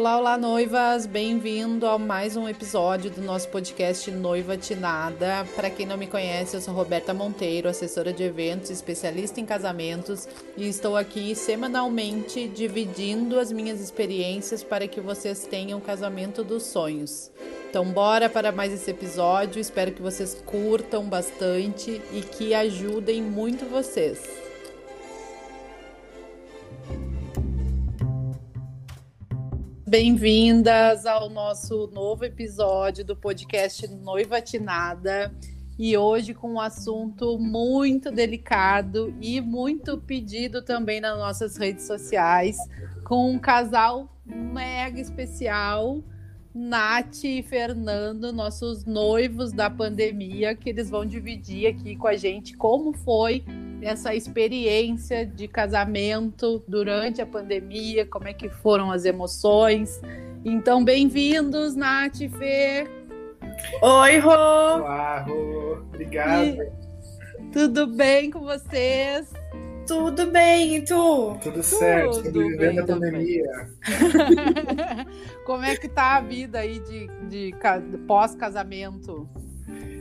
Olá, olá, noivas! Bem-vindo a mais um episódio do nosso podcast Noiva Tinada. Para quem não me conhece, eu sou Roberta Monteiro, assessora de eventos, especialista em casamentos, e estou aqui semanalmente dividindo as minhas experiências para que vocês tenham o casamento dos sonhos. Então, bora para mais esse episódio. Espero que vocês curtam bastante e que ajudem muito vocês. Bem-vindas ao nosso novo episódio do podcast Noiva Tinada. E hoje com um assunto muito delicado e muito pedido também nas nossas redes sociais, com um casal mega especial, Nath e Fernando, nossos noivos da pandemia, que eles vão dividir aqui com a gente como foi essa experiência de casamento durante a pandemia, como é que foram as emoções. Então, bem-vindos, Nath e Fê. Oi, Rô! Olá, Rô. Obrigado. E... Tudo bem com vocês? Tudo bem, e tu? Tudo certo, sobrevivendo a pandemia. Como é que tá a vida aí de, de, de pós-casamento?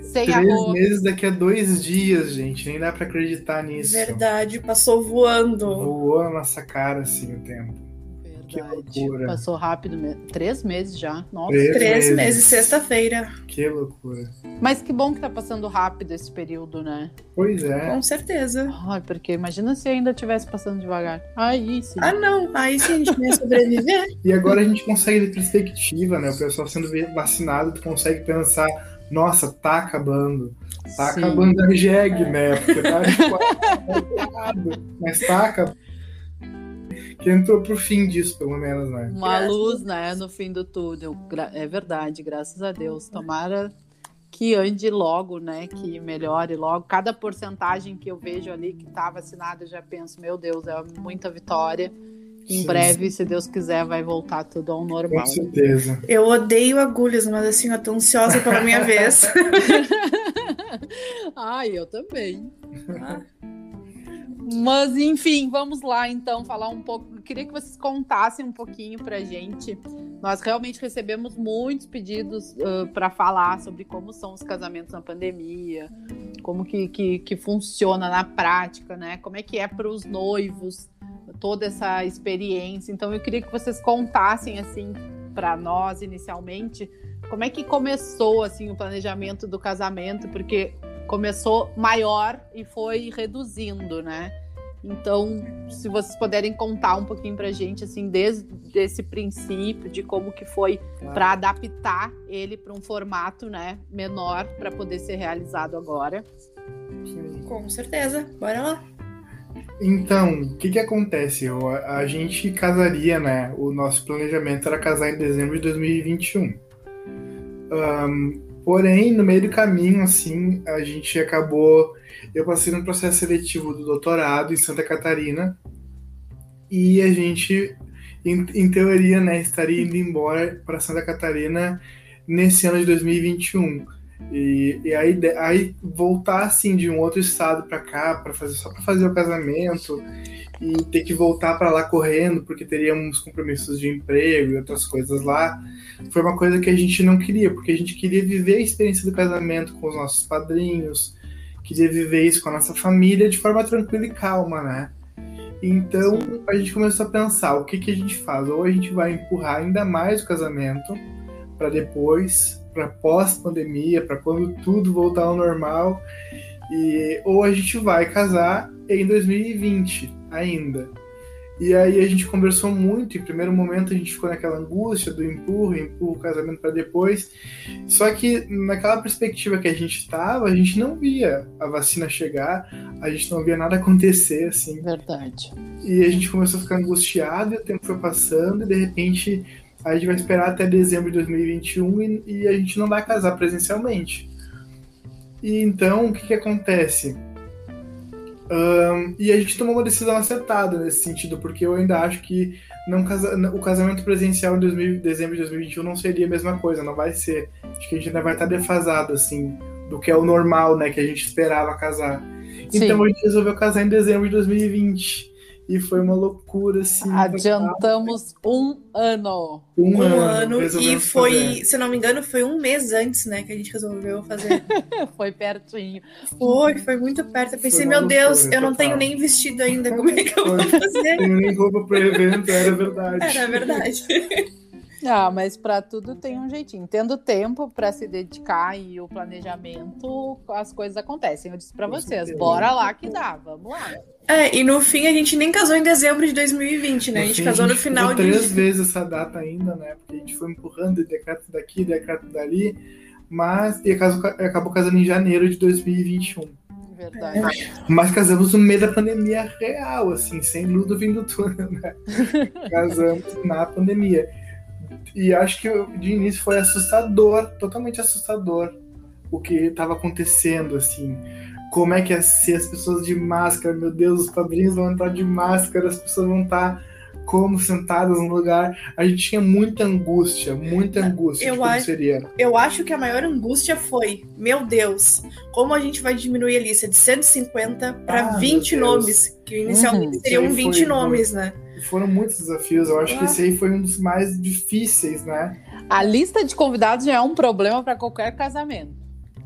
Sem Três arroz. meses daqui a dois dias, gente. Nem dá pra acreditar nisso. Verdade, passou voando. Voou na nossa cara, assim, o tempo. Verdade. Que loucura. Passou rápido mesmo. Três meses já. Nossa. Três, Três meses, meses sexta-feira. Que loucura. Mas que bom que tá passando rápido esse período, né? Pois é. Com certeza. Ai, porque imagina se ainda tivesse passando devagar. Aí sim. Ah, não. Aí sim a gente ia sobreviver. e agora a gente consegue ter perspectiva, né? O pessoal sendo vacinado, tu consegue pensar nossa, tá acabando. Tá Sim. acabando a jegue, né? Porque tá mas tá acabando. Que entrou pro fim disso, pelo menos, né? Uma graças luz, né, no fim do túnel. É verdade, graças a Deus. Tomara que ande logo, né? Que melhore logo. Cada porcentagem que eu vejo ali que tá vacinado, eu já penso, meu Deus, é muita vitória. Em sim, breve, se Deus quiser, vai voltar tudo ao normal. Com certeza. Eu odeio agulhas, mas assim, eu tô ansiosa pela minha vez. Ai, eu também. Mas enfim, vamos lá então falar um pouco. Eu queria que vocês contassem um pouquinho pra gente. Nós realmente recebemos muitos pedidos uh, para falar sobre como são os casamentos na pandemia, como que, que, que funciona na prática, né? Como é que é para os noivos toda essa experiência. Então eu queria que vocês contassem assim para nós inicialmente como é que começou assim o planejamento do casamento, porque começou maior e foi reduzindo, né? Então, se vocês puderem contar um pouquinho para a gente, assim, desde esse princípio de como que foi claro. para adaptar ele para um formato, né, menor para poder ser realizado agora. Sim. Com certeza. Bora lá. Então, o que que acontece? A, a gente casaria, né? O nosso planejamento era casar em dezembro de 2021. Um, porém, no meio do caminho, assim, a gente acabou. Eu passei num processo seletivo do doutorado em Santa Catarina e a gente, em, em teoria, né, estaria indo embora para Santa Catarina nesse ano de 2021. E, e aí, aí voltar assim de um outro estado para cá para fazer só para fazer o casamento e ter que voltar para lá correndo porque teríamos compromissos de emprego e outras coisas lá foi uma coisa que a gente não queria porque a gente queria viver a experiência do casamento com os nossos padrinhos queria viver isso com a nossa família de forma tranquila e calma né? Então a gente começou a pensar o que que a gente faz? Ou a gente vai empurrar ainda mais o casamento para depois para pós-pandemia, para quando tudo voltar ao normal. E, ou a gente vai casar em 2020 ainda. E aí a gente conversou muito. Em primeiro momento a gente ficou naquela angústia do empurro, empurro o casamento para depois. Só que naquela perspectiva que a gente estava, a gente não via a vacina chegar, a gente não via nada acontecer assim. Verdade. E a gente começou a ficar angustiado, e o tempo foi passando e de repente a gente vai esperar até dezembro de 2021 e, e a gente não vai casar presencialmente. E então, o que, que acontece? Um, e a gente tomou uma decisão acertada nesse sentido, porque eu ainda acho que não casa, o casamento presencial em 2000, dezembro de 2021 não seria a mesma coisa, não vai ser. Acho que a gente ainda vai estar defasado, assim, do que é o normal, né, que a gente esperava casar. Sim. Então a gente resolveu casar em dezembro de 2020. E foi uma loucura, assim. Adiantamos um ano. Um, Um ano. ano. E foi, fazer. se não me engano, foi um mês antes, né, que a gente resolveu fazer. Foi pertinho. Foi, foi muito perto. Eu pensei, meu Deus, eu não tenho nem vestido ainda. Como é que eu vou fazer? Tenho nem roupa pro evento, era verdade. Era verdade. Ah, mas para tudo tem um jeitinho. Tendo tempo para se dedicar e o planejamento, as coisas acontecem. Eu disse para vocês, bora lá que dá, vamos lá. É, e no fim a gente nem casou em dezembro de 2020, né? A gente Assim, casou no ficou final de. três vezes essa data ainda, né? Porque a gente foi empurrando decreto daqui, decreto dali, mas e acabou, acabou casando em janeiro de 2021. Verdade. Mas casamos no meio da pandemia real, assim, sem luz do fim do túnel, né? casamos na pandemia. E acho que de início foi assustador, totalmente assustador, o que estava acontecendo, assim. Como é que ia ser as pessoas de máscara? Meu Deus, os padrinhos vão entrar de máscara, as pessoas vão estar como sentadas no lugar. A gente tinha muita angústia, muita angústia Eu de como acho- seria. Eu acho que a maior angústia foi, meu Deus, como a gente vai diminuir a lista de 150 para Ah, 20 meu Deus. nomes, que inicialmente Uhum. seriam Isso aí 20 foi nomes, né? Foram muitos desafios. Eu acho que Ah. esse aí foi um dos mais difíceis, né? A lista de convidados já é um problema para qualquer casamento.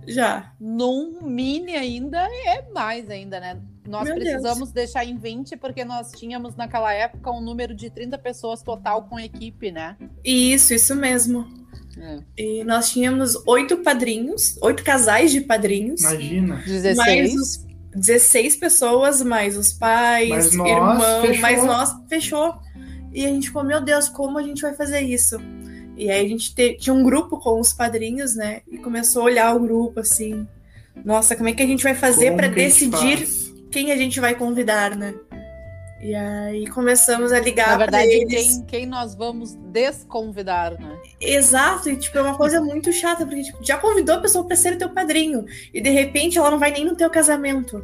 Já. Num mini ainda é mais ainda, né? Nós Meu precisamos deixar em 20 porque nós tínhamos naquela época um número de 30 pessoas total com equipe, né? Isso, isso mesmo. É. E nós tínhamos oito padrinhos, oito casais de padrinhos, Imagina. 16. mais os 16 pessoas, mais os pais, Mas nós, fechou. mas nós fechou. E a gente ficou, meu Deus, como a gente vai fazer isso? E aí a gente te- tinha um grupo com os padrinhos, né? E começou a olhar o grupo assim. Nossa, como é que a gente vai fazer para decidir faz? quem a gente vai convidar, né? E aí começamos a ligar Na para verdade, eles. quem, quem nós vamos desconvidar, né? Exato, e tipo, é uma coisa muito chata, porque tipo, já convidou a pessoa para ser teu padrinho, e de repente ela não vai nem no teu casamento.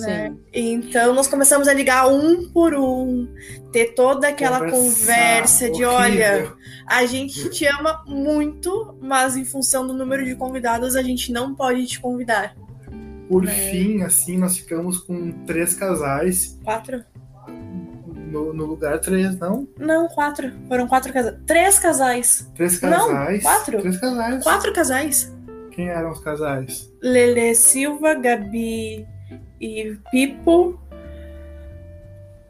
Né? Então nós começamos a ligar um por um, ter toda aquela Conversar, conversa de horrível. olha, a gente te ama muito, mas em função do número de convidados a gente não pode te convidar. Por né? fim, assim, nós ficamos com três casais Quatro? no, no lugar três, não? Não, quatro. Foram quatro casais. Três casais. Três Não, casais. quatro. Três casais. Quatro casais. Quem eram os casais? Lele Silva, Gabi e Pipo,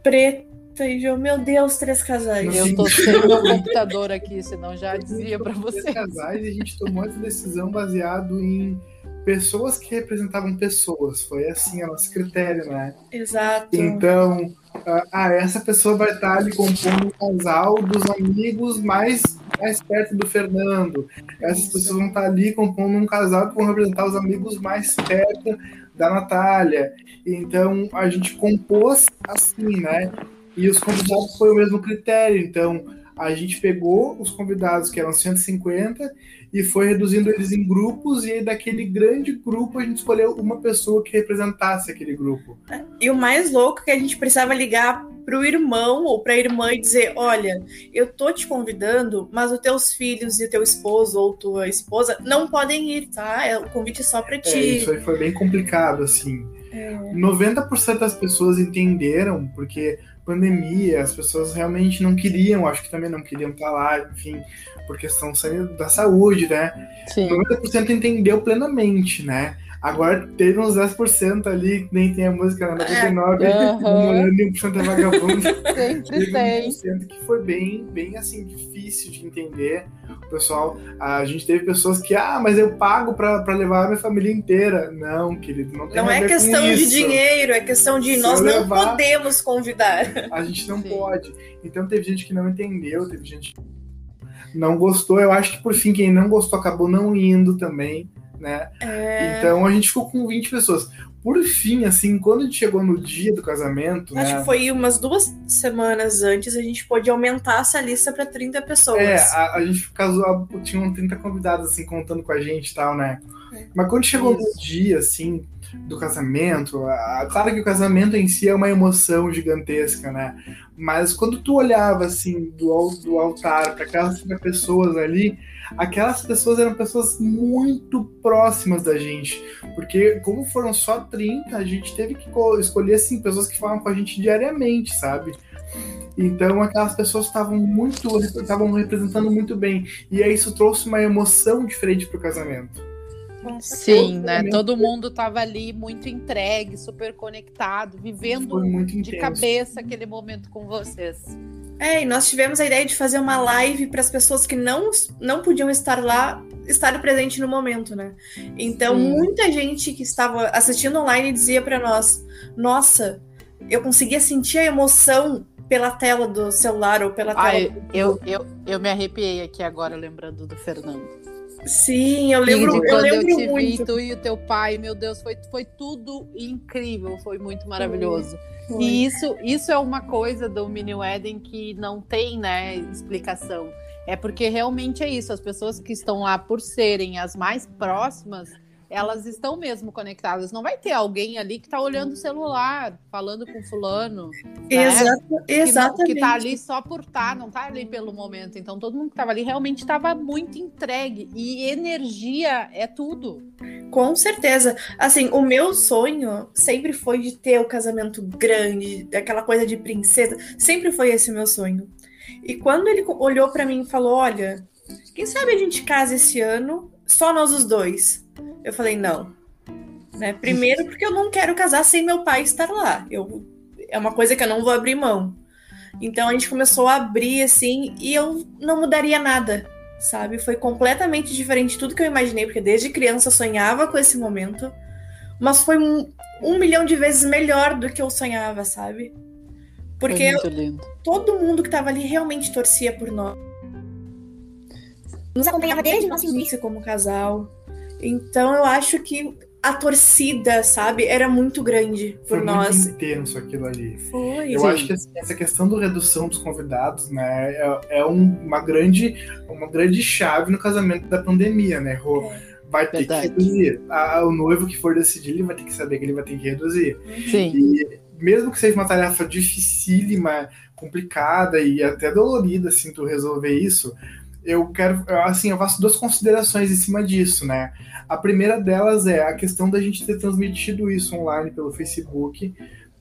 Preta e João. Meu Deus, três casais. Eu tô sem meu computador aqui, senão já dizia para Três vocês. casais e a gente tomou essa decisão baseado em pessoas que representavam pessoas. Foi assim o nosso critério, né? Exato. Então, ah, ah, essa pessoa vai estar ali compondo um casal dos amigos mais, mais perto do Fernando. Essas Isso. pessoas vão estar ali compondo um casal que vão representar os amigos mais perto da Natália. Então, a gente compôs assim, né? E os convidados foi o mesmo critério. Então, a gente pegou os convidados, que eram 150, e foi reduzindo eles em grupos, e aí daquele grande grupo a gente escolheu uma pessoa que representasse aquele grupo. E o mais louco é que a gente precisava ligar pro irmão ou pra irmã e dizer: olha, eu tô te convidando, mas os teus filhos e o teu esposo ou tua esposa não podem ir, tá? É o convite só pra É, ti. isso aí foi bem complicado, assim. É. 90% das pessoas entenderam, porque pandemia, as pessoas realmente não queriam, acho que também não queriam estar lá, enfim, por questão da saúde, né? Sim. 90% entendeu plenamente, né? Agora teve uns 10% ali, que nem tem a música, né? 99% É, é aham. namorando e 1% é vagabundo. Sempre Teve tem. 1% que foi bem, bem assim, difícil de entender. O pessoal, a gente teve pessoas que, ah, mas eu pago pra, pra levar a minha família inteira. Não, querido, não tem Não a é ver com questão de dinheiro, é questão de Se nós não levar- podemos convidar. A gente não Sim. pode. Então teve gente que não entendeu, teve gente que não gostou. Eu acho que por fim, quem não gostou acabou não indo também, né? É, Então a gente ficou com 20 pessoas. Por fim, assim, quando a gente chegou no dia do casamento, Acho né? que foi umas duas semanas antes a gente pôde aumentar essa lista para 30 pessoas. É, a, a gente casou, tinham 30 convidados, assim, contando com a gente e tal, né? É. Mas quando chegou no Isso. dia, assim, do casamento, claro que o casamento em si é uma emoção gigantesca, né? Mas quando tu olhava assim do, do altar para aquelas pessoas ali, aquelas pessoas eram pessoas muito próximas da gente. Porque, como foram só 30, a gente teve que escolher assim, pessoas que falam com a gente diariamente, sabe? Então aquelas pessoas estavam muito, estavam representando muito bem. E aí isso trouxe uma emoção diferente pro casamento. Sim, né? Todo mundo estava ali muito entregue, super conectado, vivendo de cabeça aquele momento com vocês. É, e nós tivemos a ideia de fazer uma live para as pessoas que não, não podiam estar lá, estar presente no momento, né? Então, Sim. muita gente que estava assistindo online dizia para nós: Nossa, eu conseguia sentir a emoção pela tela do celular ou pela tela. Ai, eu, eu, eu me arrepiei aqui agora lembrando do Fernando. Sim, eu lembro, Sim, eu lembro eu te muito. Vi, tu e o teu pai, meu Deus, foi, foi tudo incrível, foi muito maravilhoso. Foi. E isso, isso é uma coisa do Mini Wedding que não tem, né, explicação. É porque realmente é isso, as pessoas que estão lá por serem as mais próximas, elas estão mesmo conectadas. Não vai ter alguém ali que está olhando o celular, falando com fulano. Exato, né? exatamente. Que, está ali só por estar, tá, não está ali pelo momento. Então todo mundo que estava ali realmente estava muito entregue. E energia é tudo. Com certeza. Assim, o meu sonho sempre foi de ter o casamento grande, aquela coisa de princesa. Sempre foi esse o meu sonho. E quando ele olhou para mim e falou: Olha, quem sabe a gente casa esse ano, só nós os dois. Eu falei, não. Né? Primeiro, porque eu não quero casar sem meu pai estar lá. Eu, é uma coisa que eu não vou abrir mão. Então a gente começou a abrir assim e eu não mudaria nada, sabe? Foi completamente diferente de tudo que eu imaginei, porque desde criança eu sonhava com esse momento, mas foi um, um milhão de vezes melhor do que eu sonhava, sabe? Porque todo mundo que estava ali realmente torcia por nós. Nos acompanhava desde o nosso início como casal. Então eu acho que a torcida, sabe, era muito grande por Foi nós. Foi intenso aquilo ali. Foi. Eu sim. acho que essa questão do redução dos convidados, né, é, é um, uma grande uma grande chave no casamento da pandemia, né, Rô? É. Vai ter Verdade. que reduzir. A, o noivo que for decidir, ele vai ter que saber que ele vai ter que reduzir. Sim. E mesmo que seja uma tarefa dificílima, complicada e até dolorida, assim, tu resolver isso, eu quero, assim, eu faço duas considerações em cima disso, né? A primeira delas é a questão da gente ter transmitido isso online pelo Facebook,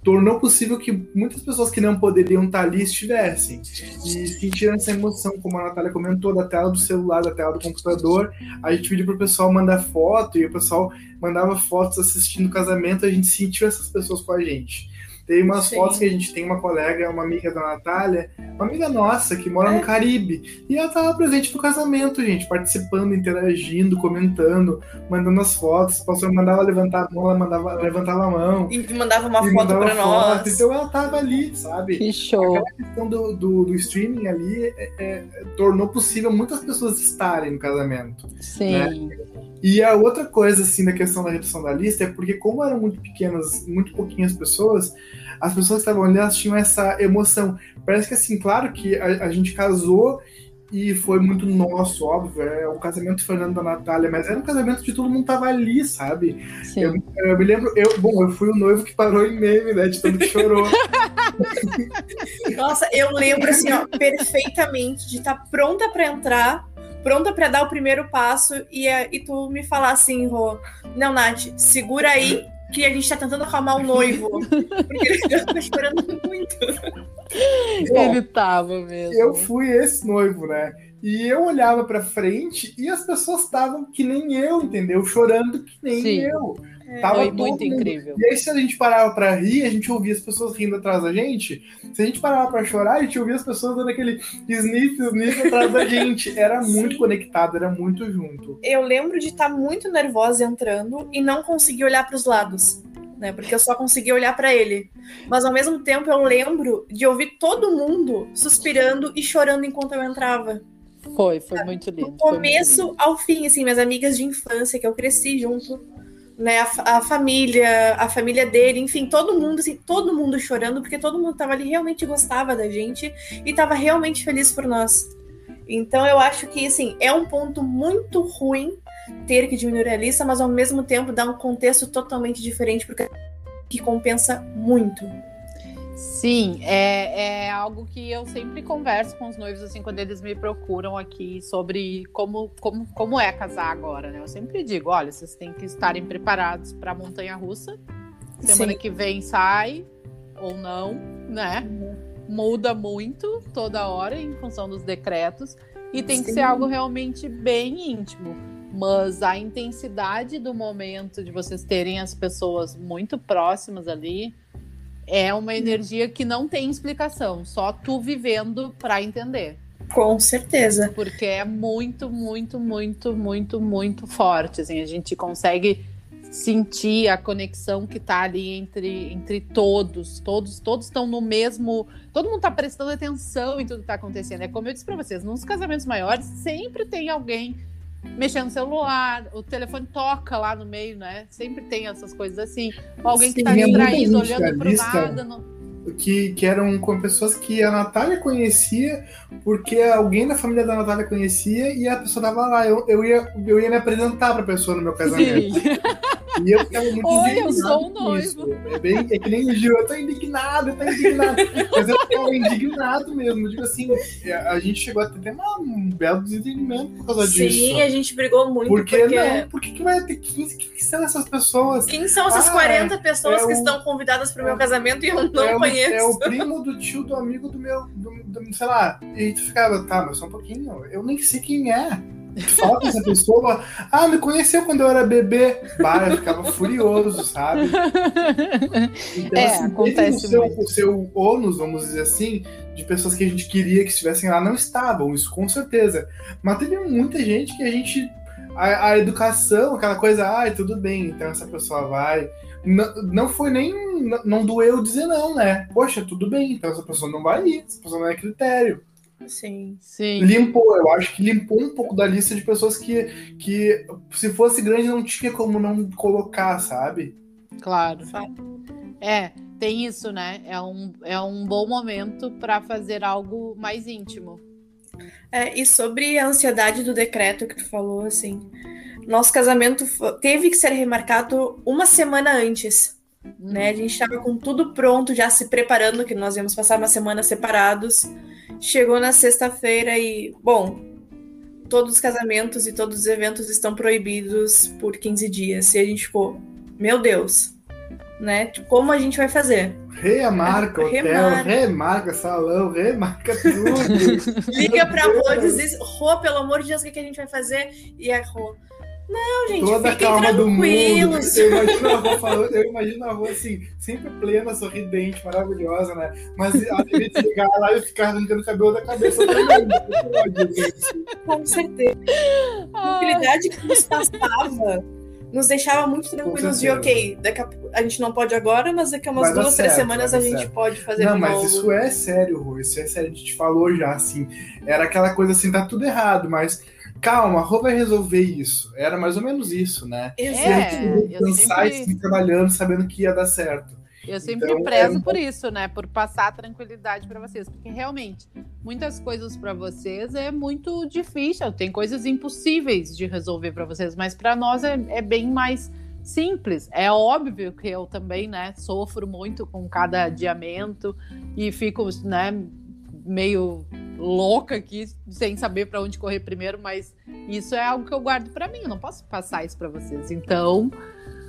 tornou possível que muitas pessoas que não poderiam estar ali estivessem e sentiram essa emoção, como a Natália comentou, da tela do celular, da tela do computador. A gente pediu para o pessoal mandar foto e o pessoal mandava fotos assistindo o casamento, a gente sentiu essas pessoas com a gente. Tem umas Sim. fotos que a gente tem uma colega, uma amiga da Natália, uma amiga nossa que mora é. no Caribe. E ela estava presente no casamento, gente, participando, interagindo, comentando, mandando as fotos. O pastor mandava levantar a mão, ela mandava, levantava a mão. E mandava uma foto para nós. Então ela estava ali, sabe? Que show. A questão do, do, do streaming ali é, é, tornou possível muitas pessoas estarem no casamento. Sim. Né? E a outra coisa, assim, da questão da redução da lista é porque, como eram muito pequenas, muito pouquinhas pessoas, as pessoas que estavam ali, elas tinham essa emoção. Parece que, assim, claro que a, a gente casou e foi muito nosso, óbvio. É o casamento do Fernando da Natália, mas era um casamento de todo mundo tava ali, sabe? Eu, eu, me lembro, eu, bom, eu fui o noivo que parou em meme, né? De tanto que chorou. Nossa, eu lembro assim, ó, perfeitamente de estar tá pronta para entrar pronta para dar o primeiro passo e, e tu me falar assim, Rô, não, Nath, segura aí que a gente tá tentando acalmar o noivo. Porque ele tá esperando muito. ele tava mesmo. Eu fui esse noivo, né? E eu olhava pra frente e as pessoas estavam que nem eu, entendeu? Chorando que nem Sim. eu. É, Tava Foi muito mundo. incrível. E aí, se a gente parava pra rir, a gente ouvia as pessoas rindo atrás da gente. Se a gente parava pra chorar, a gente ouvia as pessoas dando aquele sniff, sniff atrás da gente. Era muito conectado, era muito junto. Eu lembro de estar tá muito nervosa entrando e não conseguir olhar para os lados. Né, porque eu só conseguia olhar para ele. Mas ao mesmo tempo eu lembro de ouvir todo mundo suspirando e chorando enquanto eu entrava. Foi, foi muito lindo. Do começo lindo. ao fim, assim, minhas amigas de infância que eu cresci junto, né, a, a, família, a família dele, enfim, todo mundo, assim, todo mundo chorando, porque todo mundo tava ali realmente gostava da gente e tava realmente feliz por nós. Então eu acho que assim, é um ponto muito ruim ter que diminuir a lista, mas ao mesmo tempo dá um contexto totalmente diferente, porque que compensa muito. Sim, é, é algo que eu sempre converso com os noivos, assim, quando eles me procuram aqui sobre como, como, como é casar agora, né? Eu sempre digo, olha, vocês têm que estarem preparados para a montanha russa. Semana Sim. que vem sai ou não, né? Uhum. Muda muito toda hora em função dos decretos. E tem Sim. que ser algo realmente bem íntimo. Mas a intensidade do momento de vocês terem as pessoas muito próximas ali é uma energia que não tem explicação, só tu vivendo para entender. Com certeza. Porque é muito, muito, muito, muito, muito forte. Assim, a gente consegue sentir a conexão que tá ali entre, entre todos. Todos todos estão no mesmo. Todo mundo tá prestando atenção em tudo que tá acontecendo. É como eu disse para vocês, nos casamentos maiores sempre tem alguém mexendo no celular, o telefone toca lá no meio, né? Sempre tem essas coisas assim. Ou alguém que tá distraído, olhando pro nada. No... Que, que eram com pessoas que a Natália conhecia, porque alguém da família da Natália conhecia e a pessoa tava lá. Eu, eu, ia, eu ia me apresentar pra pessoa no meu casamento. Sim. E eu ficava muito Oi, eu sou o noivo. É, bem, é que nem o Gil, eu tô indignado, eu tô indignado. Mas eu ficava indignado mesmo. Digo assim, é, a gente chegou a ter uma, um belo desentendimento por causa Sim, disso. Sim, a gente brigou muito. Porque, porque... não? Por que, que vai ter 15? Quem são essas pessoas? Quem são essas ah, 40 pessoas é que o... estão convidadas pro meu casamento e eu não é conheço? É o primo do tio do amigo do meu, do, do, sei lá. E tu ficava, tá, mas só um pouquinho. Eu nem sei quem é. Fala com essa pessoa, ah, me conheceu quando eu era bebê. Bah, eu ficava furioso, sabe? Então, é, assim, acontece o seu, o seu ônus, vamos dizer assim, de pessoas que a gente queria que estivessem lá, não estavam, isso com certeza. Mas teve muita gente que a gente. A, a educação, aquela coisa, ai, ah, tudo bem, então essa pessoa vai. Não, não foi nem. Não, não doeu dizer não, né? Poxa, tudo bem, então essa pessoa não vai ir, essa pessoa não é critério. Sim. Sim. Limpou, eu acho que limpou um pouco da lista de pessoas que, que se fosse grande não tinha como não colocar, sabe? Claro. É, tem isso, né? É um, é um bom momento para fazer algo mais íntimo. É, e sobre a ansiedade do decreto que tu falou, assim, nosso casamento teve que ser remarcado uma semana antes. Né? A gente estava com tudo pronto, já se preparando, que nós íamos passar uma semana separados. Chegou na sexta-feira e, bom, todos os casamentos e todos os eventos estão proibidos por 15 dias. E a gente ficou, meu Deus, né? Como a gente vai fazer? Remarca hotel, remarca, remarca salão, remarca tudo. Liga pra Rô e diz, Rô, pelo amor de Deus, o que a gente vai fazer? E a Rô, não, gente, Toda a calma do mundo. Eu imagino a avó falando, eu imagino a avó assim, sempre plena, sorridente, maravilhosa, né? Mas a gente chegar lá e ficar arrancando o cabelo da cabeça Com certeza. A tranquilidade que nos passava nos deixava muito tranquilos de, ok, daqui a, a, gente não pode agora, mas daqui a umas duas, certo, três semanas a gente certo. pode fazer Não, mas novo. isso é sério, Rô, isso é sério, a gente falou já, assim, era aquela coisa assim, tá tudo errado, mas calma, a Rô vai resolver isso. Era mais ou menos isso, né? É, e a gente pensar sempre... e trabalhando, sabendo que ia dar certo. Eu sempre então, prezo é... por isso, né? Por passar tranquilidade para vocês, porque realmente muitas coisas para vocês é muito difícil, tem coisas impossíveis de resolver para vocês, mas para nós é, é, bem mais simples. É óbvio que eu também, né, sofro muito com cada adiamento e fico, né, meio louca aqui, sem saber para onde correr primeiro, mas isso é algo que eu guardo para mim, eu não posso passar isso para vocês. Então,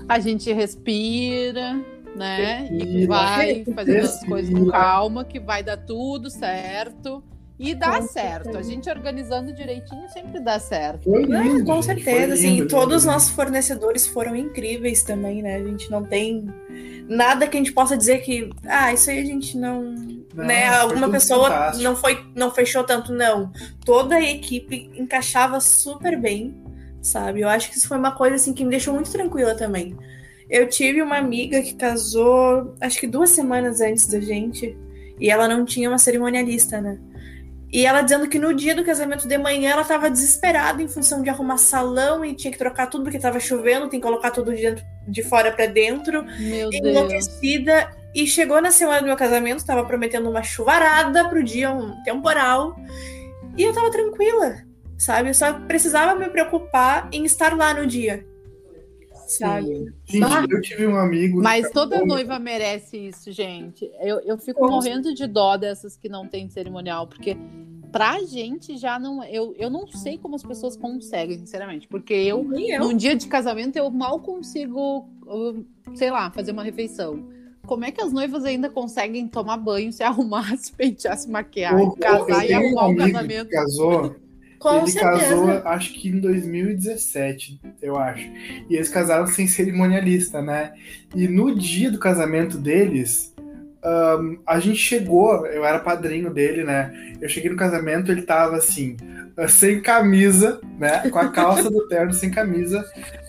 a gente respira, né? Respira, e vai fazendo as coisas com calma, que vai dar tudo certo. E dá com certo. Certeza. A gente organizando direitinho sempre dá certo. Foi lindo, com certeza, assim, todos os nossos fornecedores foram incríveis também, né? A gente não tem nada que a gente possa dizer que, ah, isso aí a gente não, não né? Alguma pessoa fantástico. não foi, não fechou tanto, não. Toda a equipe encaixava super bem, sabe? Eu acho que isso foi uma coisa assim que me deixou muito tranquila também. Eu tive uma amiga que casou, acho que duas semanas antes da gente, e ela não tinha uma cerimonialista, né? E ela dizendo que no dia do casamento de manhã ela estava desesperada em função de arrumar salão e tinha que trocar tudo porque estava chovendo, tem que colocar tudo de, dentro, de fora para dentro. Meu enlouquecida. Deus. E chegou na semana do meu casamento, estava prometendo uma chuvarada pro dia, um temporal. E eu tava tranquila. sabe? Eu só precisava me preocupar em estar lá no dia. Sabe? Gente, ah. eu tive um amigo. Mas toda noiva merece isso, gente. Eu, eu fico Como? morrendo de dó dessas que não tem cerimonial, porque pra gente já não. Eu, eu não sei como as pessoas conseguem, sinceramente. Porque eu, eu, num dia de casamento, eu mal consigo, sei lá, fazer uma refeição. Como é que as noivas ainda conseguem tomar banho, se arrumar, se pentear, se maquiar, casar e arrumar um o casamento? casou com ele certeza. casou, acho que em 2017, eu acho. E eles casaram sem cerimonialista, né? E no dia do casamento deles, um, a gente chegou, eu era padrinho dele, né? Eu cheguei no casamento, ele tava assim, sem camisa, né? Com a calça do terno sem camisa,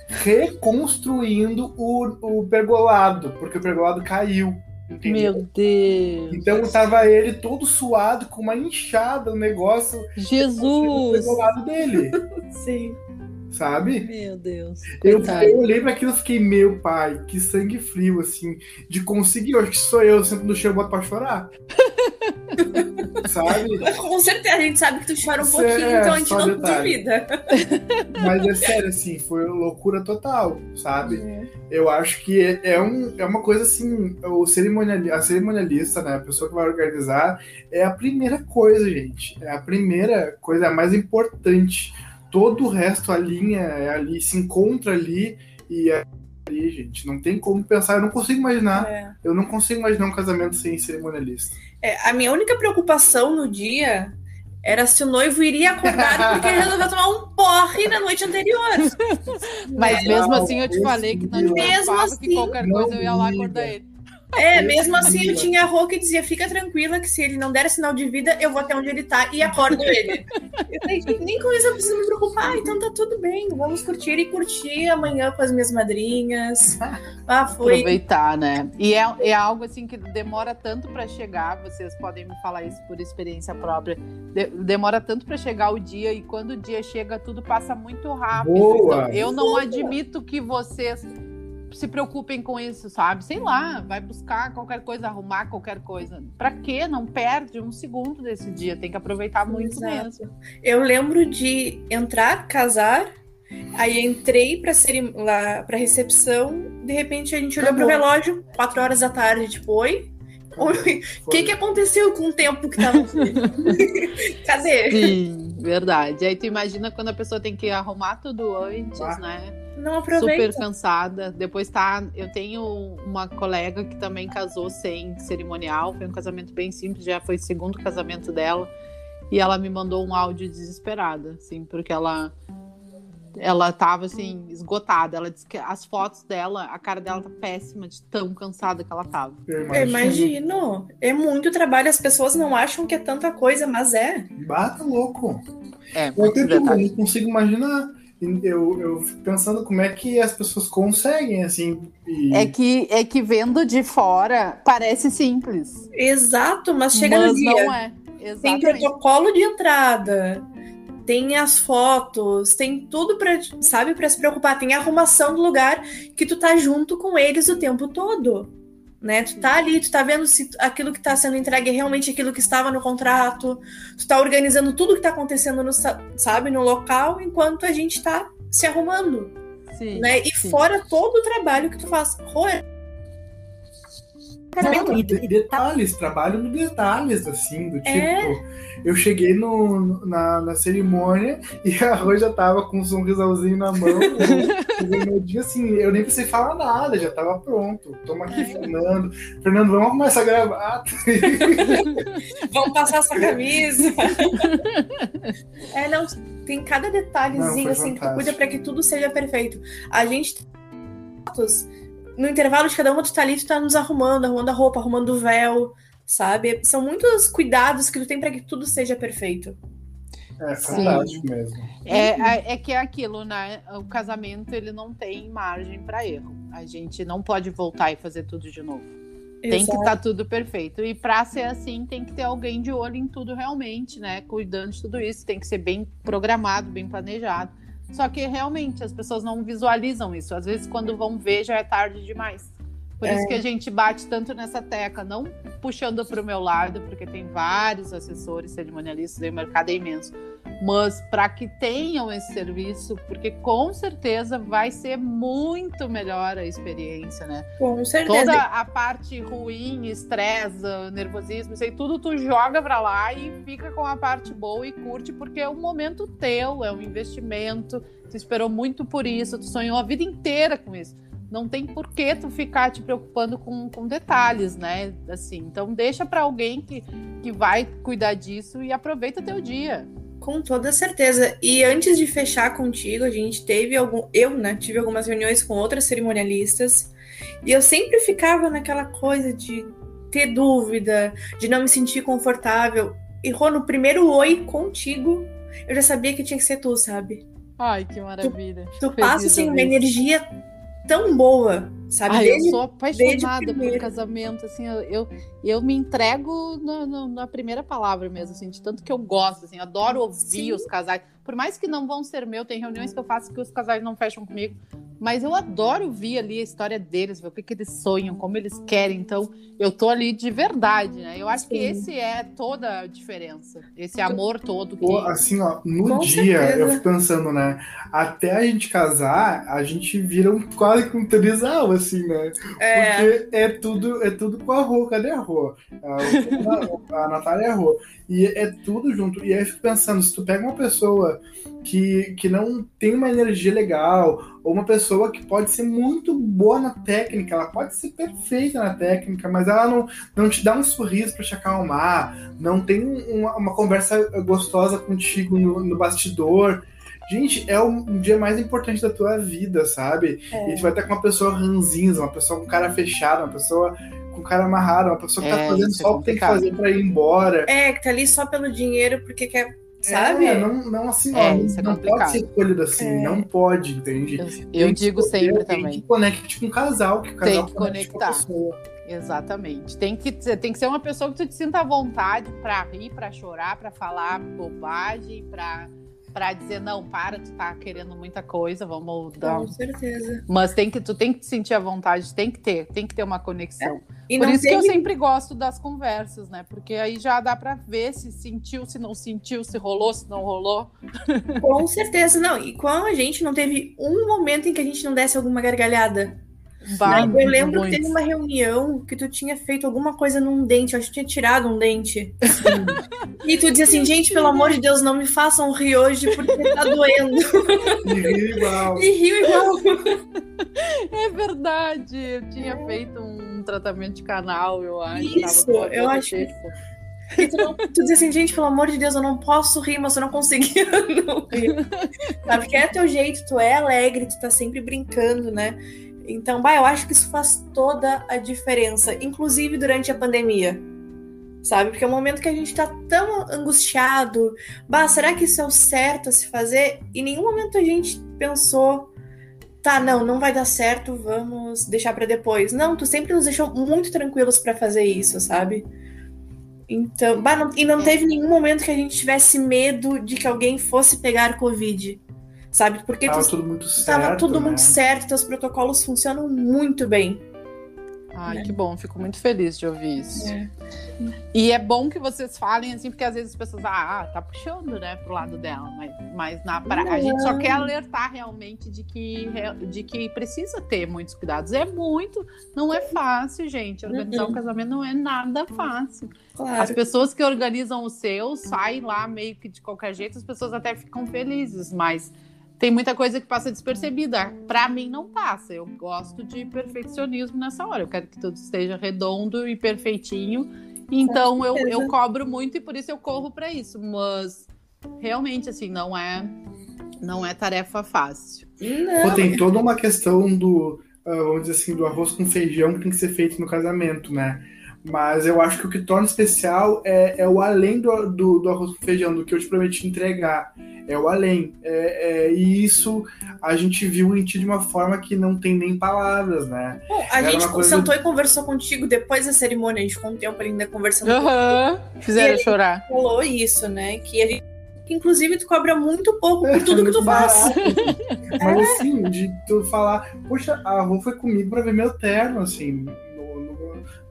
reconstruindo o, o pergolado, porque o pergolado caiu. Entendeu? Meu Deus. Então tava ele todo suado, com uma inchada no negócio. Jesus! Do lado dele. Sim. Sabe? Meu Deus. Eu, eu olhei para aquilo e fiquei, meu pai, que sangue frio, assim, de conseguir. Eu acho que sou eu, sempre no chão, boto pra chorar. sabe? Com certeza, a gente sabe que tu chora um pouquinho, é, então a gente não detalhe. duvida. Mas é sério, assim, foi loucura total, sabe? Uhum. Eu acho que é, é, um, é uma coisa assim, o cerimonial, a cerimonialista, né, a pessoa que vai organizar, é a primeira coisa, gente. É a primeira coisa, a mais importante. Todo o resto, a linha é ali, se encontra ali e é ali, gente. Não tem como pensar, eu não consigo imaginar. É. Eu não consigo imaginar um casamento sem cerimonialista. É, a minha única preocupação no dia era se o noivo iria acordar porque ele resolveu tomar um porre na noite anterior. Mas é, mesmo assim eu te falei que não te mesmo assim, que qualquer coisa eu ia lá acordar ele. É, mesmo assim eu tinha a roupa que dizia: fica tranquila que se ele não der sinal de vida, eu vou até onde ele tá e acordo ele. Eu falei, nem com isso eu preciso me preocupar, então tá tudo bem, vamos curtir e curtir amanhã com as minhas madrinhas. Ah, foi. Aproveitar, né? E é, é algo assim que demora tanto para chegar, vocês podem me falar isso por experiência própria. De, demora tanto para chegar o dia e quando o dia chega, tudo passa muito rápido. Boa. Então, eu não admito que vocês se preocupem com isso, sabe? Sei lá, vai buscar qualquer coisa, arrumar qualquer coisa. Para quê? Não perde um segundo desse dia, tem que aproveitar muito Exato. mesmo. Eu lembro de entrar, casar, aí entrei para ser lá para recepção, de repente a gente olhou pro relógio, quatro horas da tarde, tipo, oi? O que, que aconteceu com o tempo que tava? Cadê? Sim, verdade. Aí tu imagina quando a pessoa tem que arrumar tudo antes, ah. né? Não aproveita. Super cansada. Depois tá. Eu tenho uma colega que também casou sem cerimonial. Foi um casamento bem simples, já foi o segundo casamento dela. E ela me mandou um áudio desesperada, assim, porque ela ela tava assim, esgotada. Ela disse que as fotos dela, a cara dela tá péssima de tão cansada que ela tava. Eu imagino. Imagino. É muito trabalho, as pessoas não acham que é tanta coisa, mas é. Bata louco. É, eu, tento, eu não consigo imaginar eu, eu fico pensando como é que as pessoas conseguem, assim. E... É, que, é que vendo de fora parece simples. Exato, mas chega mas no dia. Não é. Exatamente. Tem protocolo de entrada, tem as fotos, tem tudo para sabe, para se preocupar. Tem a arrumação do lugar que tu tá junto com eles o tempo todo né? Tu tá ali, tu tá vendo se aquilo que tá sendo entregue é realmente aquilo que estava no contrato, tu tá organizando tudo que tá acontecendo no, sabe, no local, enquanto a gente tá se arrumando. Sim, né? E sim. fora todo o trabalho que tu faz. Roer, não, e, detalhes, trabalho no detalhes, assim, do tipo. É? Eu cheguei no, na, na cerimônia e a Rô já tava com um sorrisalzinho na mão. eu, meu dia, assim, eu nem precisei falar nada, já tava pronto. Toma aqui, Fernando. Fernando, vamos arrumar essa gravata. vamos passar essa camisa. é, não, tem cada detalhezinho, não, assim, que cuida para que tudo seja perfeito. A gente no intervalo de cada uma, tu tá ali, tu tá nos arrumando, arrumando a roupa, arrumando o véu, sabe? São muitos cuidados que tu tem para que tudo seja perfeito. É fantástico Sim. mesmo. É, é, é que é aquilo, né? O casamento ele não tem margem para erro. A gente não pode voltar e fazer tudo de novo. Exato. Tem que estar tá tudo perfeito. E para ser assim, tem que ter alguém de olho em tudo realmente, né? Cuidando de tudo isso. Tem que ser bem programado, bem planejado. Só que realmente as pessoas não visualizam isso. Às vezes, quando vão ver, já é tarde demais. Por é. isso que a gente bate tanto nessa tecla, não puxando para o meu lado, porque tem vários assessores cerimonialistas, o mercado é imenso. Mas para que tenham esse serviço, porque com certeza vai ser muito melhor a experiência, né? Com certeza. Toda a parte ruim, estresse, nervosismo, isso aí tudo tu joga para lá e fica com a parte boa e curte, porque é um momento teu, é um investimento, tu esperou muito por isso, tu sonhou a vida inteira com isso não tem por que tu ficar te preocupando com, com detalhes, né? Assim, então deixa para alguém que, que vai cuidar disso e aproveita teu dia. Com toda certeza. E antes de fechar contigo, a gente teve algum. Eu, né? Tive algumas reuniões com outras cerimonialistas. E eu sempre ficava naquela coisa de ter dúvida, de não me sentir confortável. E Rô, no primeiro oi contigo, eu já sabia que tinha que ser tu, sabe? Ai, que maravilha. Tu, tu passa assim, uma energia tão boa, sabe? Ai, desde, eu sou apaixonada por casamento, assim, eu, eu, eu me entrego no, no, na primeira palavra mesmo, assim, de tanto que eu gosto, assim, adoro ouvir Sim. os casais. Por mais que não vão ser meu, tem reuniões que eu faço que os casais não fecham comigo, mas eu adoro ver ali a história deles, ver o que, que eles sonham, como eles querem. Então, eu tô ali de verdade, né? Eu acho Sim. que esse é toda a diferença. Esse amor todo. Que... Assim, ó, no Com dia, certeza. eu fico pensando, né? Até a gente casar, a gente vira um, quase que um trisal, assim, né? É. Porque é tudo, é tudo com a Rô. Cadê a Rô? A, a Natália é a Rô. E é tudo junto. E aí eu fico pensando, se tu pega uma pessoa que, que não tem uma energia legal, ou uma pessoa que pode ser muito boa na técnica, ela pode ser perfeita na técnica, mas ela não, não te dá um sorriso para te acalmar, não tem uma, uma conversa gostosa contigo no, no bastidor. Gente, é o um dia mais importante da tua vida, sabe? É. E tu vai estar com uma pessoa ranzinza, uma pessoa com cara fechada, uma pessoa com cara amarrado, uma pessoa que tá é, tá fazendo só é o que tem que fazer pra ir embora. É, que tá ali só pelo dinheiro, porque quer. Sabe? É, não, não assim, é, não, é não pode ser escolhido assim, é. não pode, entende? Eu, eu digo sempre também. Que conecte com o casal, que o casal tem que conectar. Exatamente. Tem que, tem que ser uma pessoa que tu te sinta à vontade para rir, para chorar, para falar bobagem, para para dizer não, para, tu tá querendo muita coisa, vamos dar. Com certeza. Mas tem que tu tem que sentir a vontade, tem que ter, tem que ter uma conexão. É. Por isso teve... que eu sempre gosto das conversas, né? Porque aí já dá para ver se sentiu, se não sentiu, se rolou, se não rolou. Com certeza, não. E com a gente não teve um momento em que a gente não desse alguma gargalhada. Bah, não, eu lembro muito. que teve uma reunião que tu tinha feito alguma coisa num dente, eu acho que tinha tirado um dente. e tu dizia assim, gente, pelo amor de Deus, não me façam rir hoje porque tá doendo. E riu igual. E riu igual. É verdade, eu tinha feito um tratamento de canal, eu acho. Isso, eu acho. E tu, não, tu diz assim, gente, pelo amor de Deus, eu não posso rir, mas eu não conseguia não rir. Sabe, que é teu jeito, tu é alegre, tu tá sempre brincando, né? Então, bah, eu acho que isso faz toda a diferença, inclusive durante a pandemia. Sabe? Porque é um momento que a gente tá tão angustiado. Bah, será que isso é o certo a se fazer? Em nenhum momento a gente pensou, tá, não, não vai dar certo, vamos deixar para depois. Não, tu sempre nos deixou muito tranquilos para fazer isso, sabe? Então, bah, não, e não teve nenhum momento que a gente tivesse medo de que alguém fosse pegar Covid sabe? Porque tava tu, tudo muito certo. Tava tudo né? muito certo, teus protocolos funcionam muito bem. Ai, né? que bom, fico muito feliz de ouvir isso. É. E é bom que vocês falem assim, porque às vezes as pessoas, ah, tá puxando, né, pro lado dela, mas, mas na pra... a gente só quer alertar realmente de que, de que precisa ter muitos cuidados. É muito, não é fácil, gente. Organizar uhum. um casamento não é nada fácil. Claro. As pessoas que organizam o seu saem lá meio que de qualquer jeito, as pessoas até ficam felizes, mas tem muita coisa que passa despercebida. Para mim não passa. Eu gosto de perfeccionismo nessa hora. Eu quero que tudo esteja redondo e perfeitinho. Então eu, eu cobro muito e por isso eu corro para isso. Mas realmente assim não é não é tarefa fácil. Pô, tem toda uma questão do uh, vamos dizer assim do arroz com feijão que tem que ser feito no casamento, né? Mas eu acho que o que torna especial é, é o além do, do, do, arroz com feijão, do que eu te prometi entregar. É o além. É, é, e isso a gente viu em ti de uma forma que não tem nem palavras, né? Bom, a Era gente sentou e conversou contigo depois da cerimônia, a gente ficou um tempo ainda conversando. Uhum. Fizeram chorar. Falou isso, né? Que a gente que inclusive tu cobra muito pouco por tudo que tu faz. Mas assim, de tu falar, poxa, a Rô foi comigo pra ver meu terno, assim,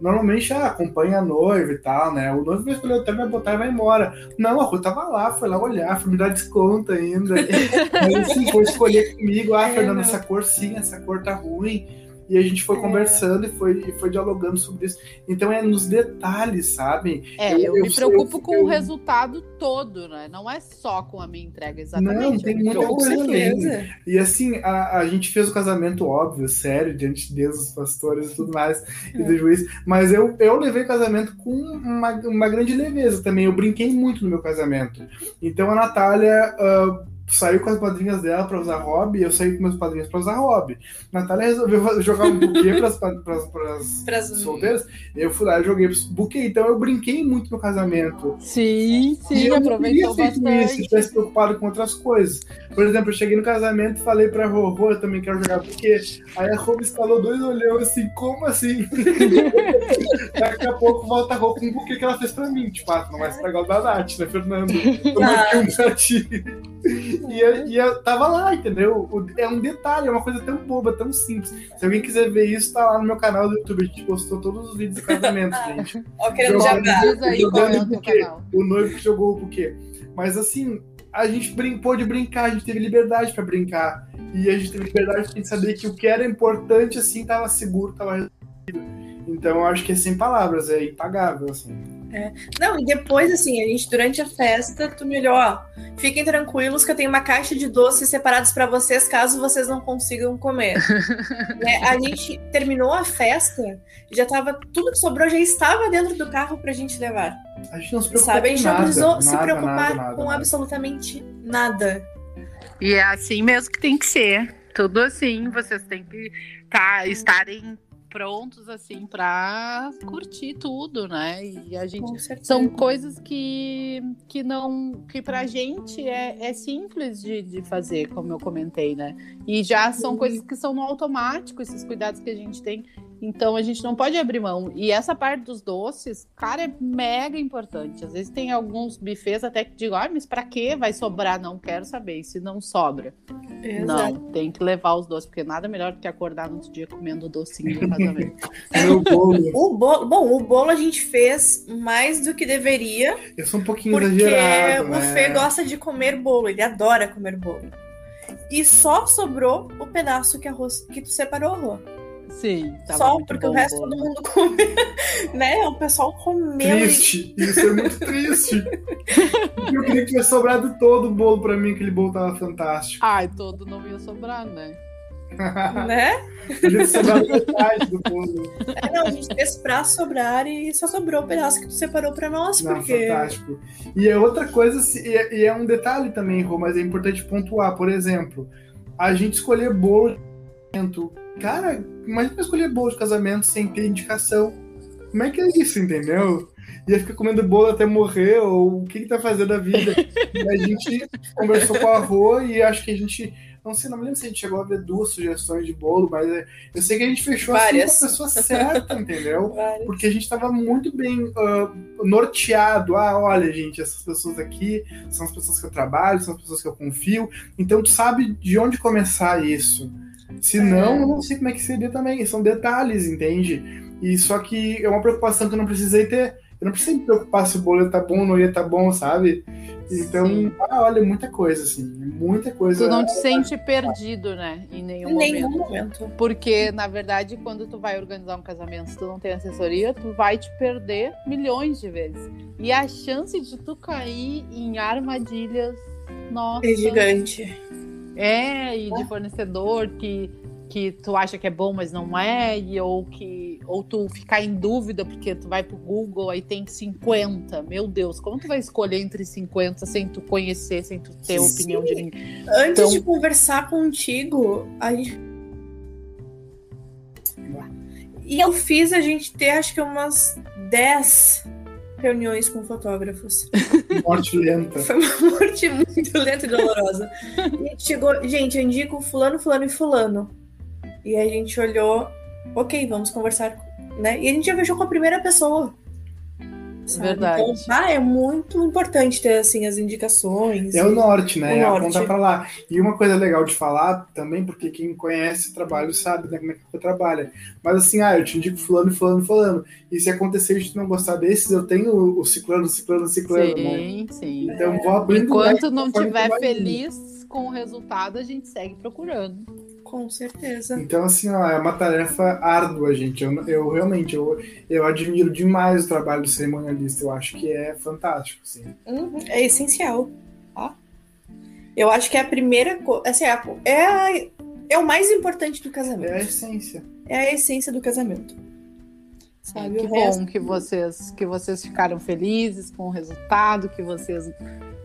normalmente ah, acompanha a noiva e tal, né? O noivo vai escolher o hotel, vai botar e vai embora. Não, a Rô tava lá, foi lá olhar, foi me dar desconto ainda. Mas assim, foi escolher comigo, ah, É, Fernanda, não. essa cor sim, essa cor tá ruim. E a gente foi É. conversando e foi, e foi dialogando sobre isso. Então é nos detalhes, sabe? É, Eu- eu, eu me sou- preocupo com eu- o resultado todo, né? Não é só com a minha entrega, exatamente. Não, tem Eu me muita coisa Com com certeza. E assim, a, a gente fez o casamento óbvio, sério, diante de Deus, os pastores e tudo mais, e do juiz. Mas eu, eu levei o casamento com uma, uma grande leveza também. Eu brinquei muito no meu casamento. Então a Natália ah, saiu com as padrinhas dela para usar hobby, eu saí com meus padrinhos para usar hobby. Natália resolveu jogar um buquê para as Pras- solteiras. Eu fui lá e joguei buquê. Então eu brinquei muito no casamento. Sim, E sim, eu não aproveitou feito isso se bastante. tivesse preocupado com outras coisas. Por exemplo, eu cheguei no casamento e falei pra Rô, Rô, eu também quero jogar porque aí a Rô me escalou dois olhão assim, como assim? Daqui a pouco volta a Rô com o buquê que ela fez pra mim. Tipo, ah, não vai estragar o da Nath, né, Fernando? Eu marquei um pra ti. E eu, e eu tava lá, entendeu? O- É um detalhe, é uma coisa tão boba, tão simples. Se alguém quiser ver isso, tá lá no meu canal do YouTube. A gente postou todos os vídeos do casamento, gente. Ó, querendo Jogando- jabá. Qual é o buquê. o noivo que jogou o buquê. Mas assim, a gente brin pôde brincar, a gente teve liberdade pra brincar. E a gente teve liberdade de saber que o que era importante, assim, tava seguro, tava resolvido. Então eu acho que é sem palavras, é impagável, assim. Não, e depois, assim, a gente, durante a festa, tu me olhou, ó, fiquem tranquilos que eu tenho uma caixa de doces separados pra vocês, caso vocês não consigam comer. Né, A gente terminou a festa, já tava, tudo que sobrou já estava dentro do carro pra gente levar. A gente não se preocupou Sabe? A gente nada, não precisou nada, se preocupar nada, nada, com nada. absolutamente nada. E é assim mesmo que tem que ser. Tudo assim, vocês têm que tá, estarem prontos assim pra curtir tudo, né? E a gente são coisas que, que não que pra gente é, é simples de, de fazer, como eu comentei, né? E já são coisas que são no automático, esses cuidados que a gente tem. Então a gente não pode abrir mão. E essa parte dos doces, cara, é mega importante. Às vezes tem alguns buffets até que digo, ah, mas pra que vai sobrar? Não quero saber. E se não sobra? Exato. Não, tem que levar os doces, porque nada melhor do que acordar no outro dia comendo docinho do casamento. O bolo, bom, o bolo a gente fez mais do que deveria, Eu sou um pouquinho porque exagerado, o né? Fê gosta de comer bolo, ele adora comer bolo. E só sobrou o pedaço que, a Rô, que tu separou, Rô. Sim, Só muito porque bom o resto bolo. todo mundo comeu, né? O pessoal comeu e Triste, isso é muito triste. Eu queria que tivesse sobrado todo o bolo pra mim, aquele bolo tava fantástico. Ai, todo não ia sobrar, né? né? Podia ter sobrado metade do bolo. É, não, a gente fez pra sobrar e só sobrou o pedaço que tu separou pra nós, Não, porque. fantástico. E é outra coisa, e é, e é um detalhe também, Rô, mas é importante pontuar. Por exemplo, a gente escolher bolo casamento. Cara, imagina escolher bolo de casamento sem ter indicação. Como é que é isso, entendeu? Ia ficar comendo bolo até morrer, ou o que que tá fazendo a vida? e a gente conversou com a Rô e acho que a gente. Não sei, não me lembro se a gente chegou a ver duas sugestões de bolo, mas é, eu sei que a gente fechou Várias. assim com a pessoa certa, entendeu? Porque a gente estava muito bem ah, norteado. Ah, olha, gente, essas pessoas aqui são as pessoas que eu trabalho, são as pessoas que eu confio. Então, tu sabe de onde começar isso. Se não, eu não sei como é que seria também. São detalhes, entende? E só que é uma preocupação que eu não precisei ter. Eu não precisei me preocupar se o bolo ia estar bom ou não ia estar bom, sabe? Então, Sim. ah, olha, muita coisa, assim. Muita coisa. Tu não te sente perdido, né? Em nenhum Em nenhum momento. momento. Porque, na verdade, quando tu vai organizar um casamento, se tu não tem assessoria, tu vai te perder milhões de vezes. E a chance de tu cair em armadilhas, nossa. É gigante. É, e de fornecedor que, que tu acha que é bom, mas não é, e, ou que ou tu ficar em dúvida porque tu vai pro Google aí tem 50. Meu Deus, como tu vai escolher entre 50 sem tu conhecer, sem tu ter Sim. opinião de ninguém? Antes Então- de conversar contigo, a gente. E eu fiz a gente ter acho que umas 10 reuniões com fotógrafos. Morte lenta. Foi uma morte muito lenta e dolorosa. E chegou, gente, eu indico fulano, fulano e fulano. E aí a gente olhou, ok, vamos conversar, né? E a gente já fechou com a primeira pessoa. Sabe? Verdade. Então, ah, é muito importante ter assim as indicações. É o norte, né? O É norte. apontar pra lá. E uma coisa legal de falar também, porque quem conhece o trabalho sabe né, como é que você trabalha. Mas assim, ah, eu te indico fulano, fulano, fulano. E se acontecer de tu não gostar desses, eu tenho o ciclano, ciclano, ciclano, né? Sim, sim. Então vou abrindo Enquanto não conforme tiver tu vai indo. feliz com o resultado, a gente segue procurando. Com certeza. Então, assim, ó, é uma tarefa árdua, gente. Eu, eu realmente, eu, eu admiro demais o trabalho do cerimonialista. Eu acho que é fantástico, assim. Uhum, É essencial. Ó. Eu acho que é a primeira coisa. Assim, é, a- é, é o mais importante do casamento. É a essência. É a essência do casamento. Sabe? que o resto- bom que vocês, que vocês ficaram felizes com o resultado, que vocês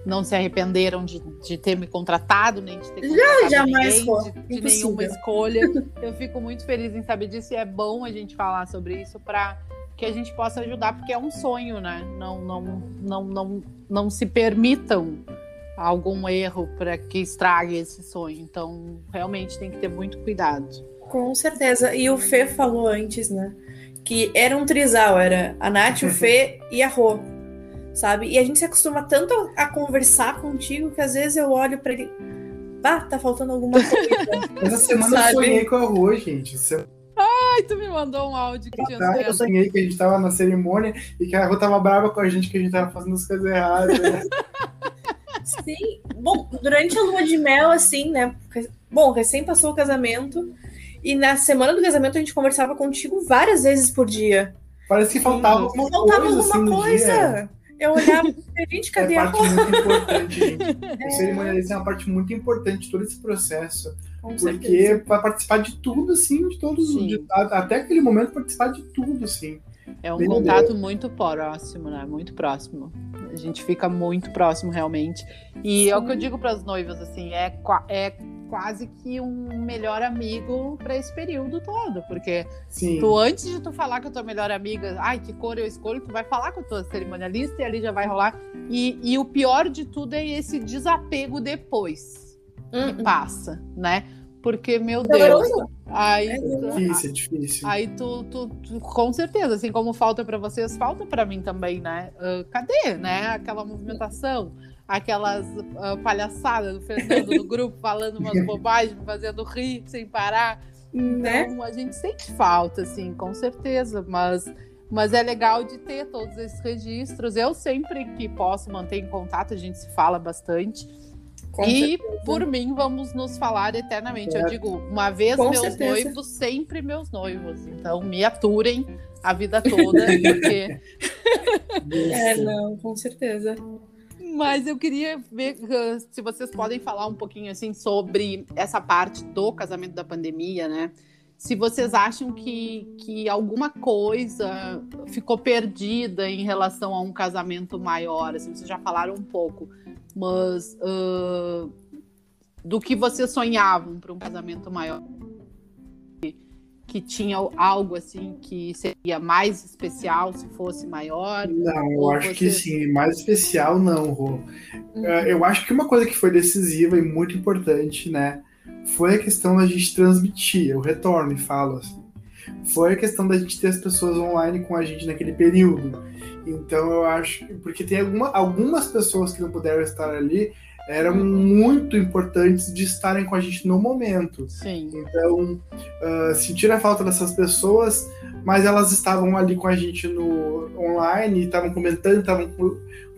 não se arrependeram de, de ter me contratado, nem de ter contratado jamais, ninguém, pô. de, de nenhuma escolha. Eu fico muito feliz em saber disso e é bom a gente falar sobre isso para que a gente possa ajudar, porque é um sonho, né? Não, não, não, não, não se permitam algum erro para que estrague esse sonho. Então, realmente tem que ter muito cuidado. Com certeza. E o Fê falou antes, né? Que era um trisal, era a Nath, o Fê e a Rô. Sabe? E a gente se acostuma tanto a conversar contigo que às vezes eu olho pra ele. Bah, tá faltando alguma coisa. Essa semana Sabe? eu sonhei com a Rô, gente. Semana Ai, tu me mandou um áudio que tinha eu sonhei que a gente tava na cerimônia e que a Rô tava brava com a gente, que a gente tava fazendo as coisas erradas. né? Sim. Bom, durante a lua de mel, assim, né? Bom, recém passou o casamento. E na semana do casamento a gente conversava contigo várias vezes por dia. Parece que faltava alguma Faltava coisa, alguma assim, no coisa. Eu olhava e gente, cadê é a parte muito importante, gente. O cerimonialista é uma parte muito importante de todo esse processo. Com Porque certeza. vai participar de tudo, assim, de todos Sim. de- até aquele momento participar de tudo, assim. É um contato muito próximo, né? Muito próximo. A gente fica muito próximo, realmente. E é o que eu digo para as noivas, assim, é, é quase que um melhor amigo para esse período todo, porque Sim. tu antes de tu falar com a tua melhor amiga, ai, que cor eu escolho, tu vai falar com a tua cerimonialista e ali já vai rolar. E, e o pior de tudo é esse desapego depois que passa, né? Porque, meu Deus, eu- aí, É Difícil, é difícil. Aí tu, tu, tu- com certeza, assim como falta pra vocês, falta pra mim também, né? Ah, cadê, né? Aquela movimentação, aquelas ah, palhaçadas do Fernando no grupo falando umas bobagens, fazendo rir sem parar. né? Então, a gente sente falta, assim, com certeza, mas, mas é legal de ter todos esses registros. Eu sempre que posso manter em contato, a gente se fala bastante. Com e certeza. por mim, vamos nos falar eternamente. Eu Certo. digo, uma vez Com meus certeza. noivos, sempre meus noivos. Então, me aturem a vida toda, porque. É, não, com certeza. Mas eu queria ver se vocês podem falar um pouquinho assim sobre essa parte do casamento da pandemia, né? Se vocês acham que, que alguma coisa ficou perdida em relação a um casamento maior, assim, vocês já falaram um pouco, mas uh, do que vocês sonhavam para um casamento maior, que tinha algo assim que seria mais especial se fosse maior? Não, eu acho que sim. Mais especial, não, Rô. É, Eu acho que uma coisa que foi decisiva e muito importante, né? Foi a questão da gente transmitir. Eu retorno e falo assim. Foi a questão da gente ter as pessoas online com a gente naquele período. Então eu acho que. Porque tem alguma, algumas pessoas que não puderam estar ali eram muito importantes de estarem com a gente no momento. Sim. Então, uh, sentir a falta dessas pessoas, mas elas estavam ali com a gente no online, estavam comentando, estavam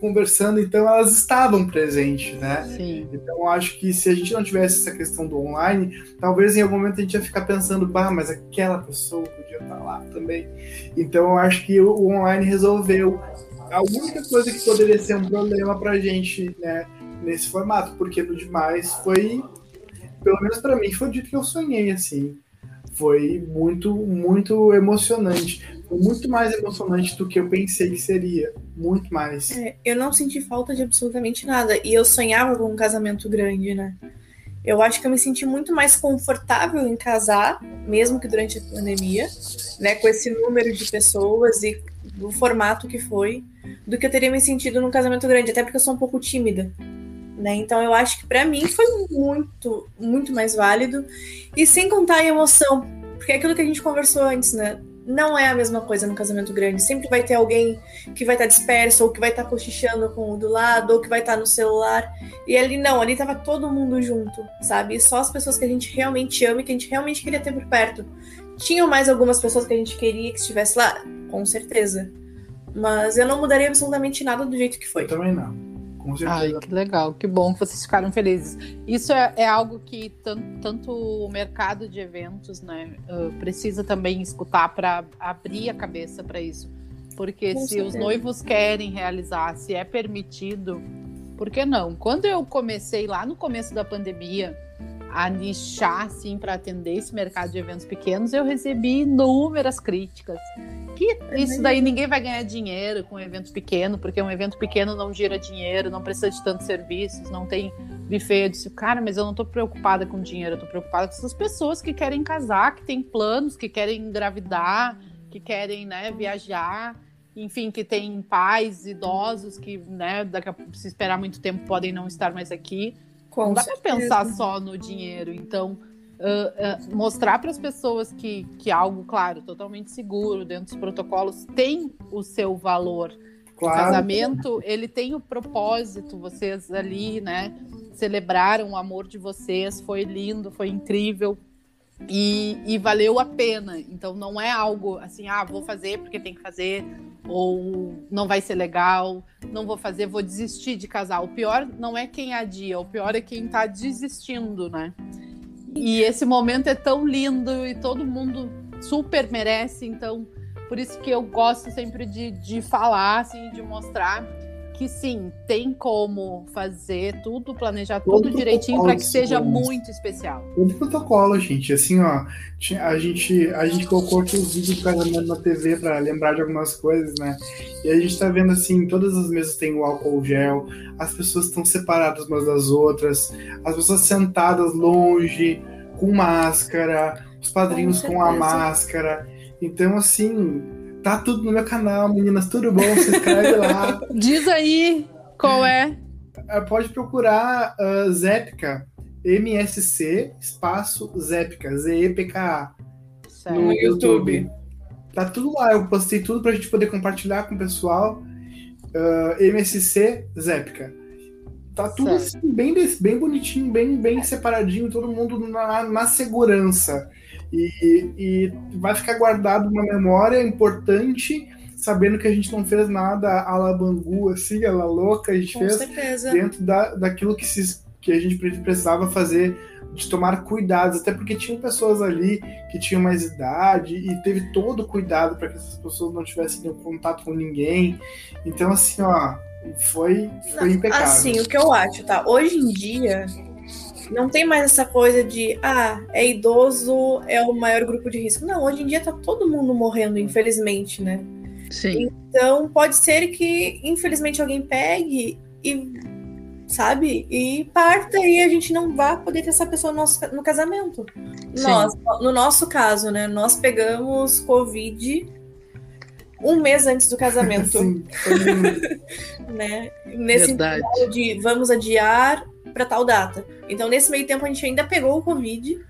conversando, então elas estavam presentes, né? Sim. Então, eu acho que se a gente não tivesse essa questão do online, talvez em algum momento a gente ia ficar pensando, bah, mas aquela pessoa podia estar lá também. Então, eu acho que o online resolveu a única coisa que poderia ser um problema pra gente, né, nesse formato, porque no demais foi, pelo menos pra mim, foi o dia que eu sonhei, assim. Foi muito, muito emocionante. Foi muito mais emocionante do que eu pensei que seria. Muito mais. É, eu não senti falta de absolutamente nada. E eu sonhava com um casamento grande, né? Eu acho que eu me senti muito mais confortável em casar, mesmo que durante a pandemia, né? Com esse número de pessoas e do formato que foi, do que eu teria me sentido num casamento grande, até porque eu sou um pouco tímida. Né? Então eu acho que pra mim foi muito, muito mais válido. E sem contar a emoção, porque é aquilo que a gente conversou antes, né? Não é a mesma coisa no casamento grande. Sempre vai ter alguém que vai estar tá disperso, ou que vai estar tá cochichando com o do lado, ou que vai estar tá no celular. E ali não, ali tava todo mundo junto, sabe? E só as pessoas que a gente realmente ama e que a gente realmente queria ter por perto. Tinham mais algumas pessoas que a gente queria que estivesse lá? Com certeza. Mas eu não mudaria absolutamente nada do jeito que foi. Eu também não. Com certeza. Ai, que legal, que bom que vocês ficaram felizes. Isso é, é algo que tanto o mercado de eventos né, uh, precisa também escutar para abrir a cabeça para isso. Porque Com se certeza. os noivos querem realizar, se é permitido, por que não? Quando eu comecei lá no começo da pandemia a nichar assim para atender esse mercado de eventos pequenos, eu recebi inúmeras críticas que isso daí ninguém vai ganhar dinheiro com um evento pequeno, porque um evento pequeno não gira dinheiro, não precisa de tantos serviços, não tem buffet. Eu disse, cara, mas eu não tô preocupada com dinheiro, eu tô preocupada com essas pessoas que querem casar, que têm planos, que querem engravidar, que querem, né, viajar, enfim, que tem pais idosos que, né, daqui a, se esperar muito tempo podem não estar mais aqui. Com não dá para pensar só no dinheiro, então uh, uh, mostrar para as pessoas que, que algo, claro, totalmente seguro, dentro dos protocolos, tem o seu valor. Claro. O casamento, ele tem o propósito, vocês ali, né, celebraram o amor de vocês, foi lindo, foi incrível, e, e, valeu a pena. Então não é algo assim, ah, vou fazer porque tem que fazer, ou não vai ser legal, não vou fazer, vou desistir de casar. O pior não é quem adia, o pior é quem tá desistindo, né? E esse momento é tão lindo e todo mundo super merece, então por isso que eu gosto sempre de, de falar, assim, de mostrar que sim, tem como fazer tudo, planejar Todo tudo direitinho para que seja muito especial. Todo protocolo, gente. Assim, ó, a gente, a gente colocou aqui os vídeos do casamento na TV para lembrar de algumas coisas, né? E a gente tá vendo assim, todas as mesas têm o álcool gel, as pessoas estão separadas umas das outras, as pessoas sentadas longe, com máscara, os padrinhos com, com a máscara. Então, assim, Tá tudo no meu canal, meninas, tudo bom? Se inscreve lá. Diz aí qual é. é pode procurar uh, Zepka, MSC, espaço Zepka, Z-E-P-K-A. No YouTube. Tá tudo lá, eu postei tudo pra gente poder compartilhar com o pessoal. Uh, MSC Zepka. Tá tudo assim, bem, bem bonitinho, bem, bem separadinho, todo mundo na, na segurança. E, e vai ficar guardado uma memória importante, sabendo que a gente não fez nada a la Bangu, assim, a la louca, a gente Com fez certeza. dentro da, daquilo que, se, que a gente precisava fazer de tomar cuidados, até porque tinham pessoas ali que tinham mais idade e teve todo o cuidado para que essas pessoas não tivessem contato com ninguém. Então, assim, ó, foi, foi impecável. Assim, o que eu acho, tá? Hoje em dia, não tem mais essa coisa de, ah, é idoso, é o maior grupo de risco. Não, hoje em dia tá todo mundo morrendo, infelizmente, né? Sim. Então, pode ser que, infelizmente, alguém pegue e, sabe, e parta e a gente não vá poder ter essa pessoa no, nosso, no casamento. Sim. Nós, no nosso caso, né, nós pegamos Covid um mês antes do casamento. Sim, né? Nesse Verdade. de vamos adiar para tal data. Então, nesse meio tempo, a gente ainda pegou o Covid.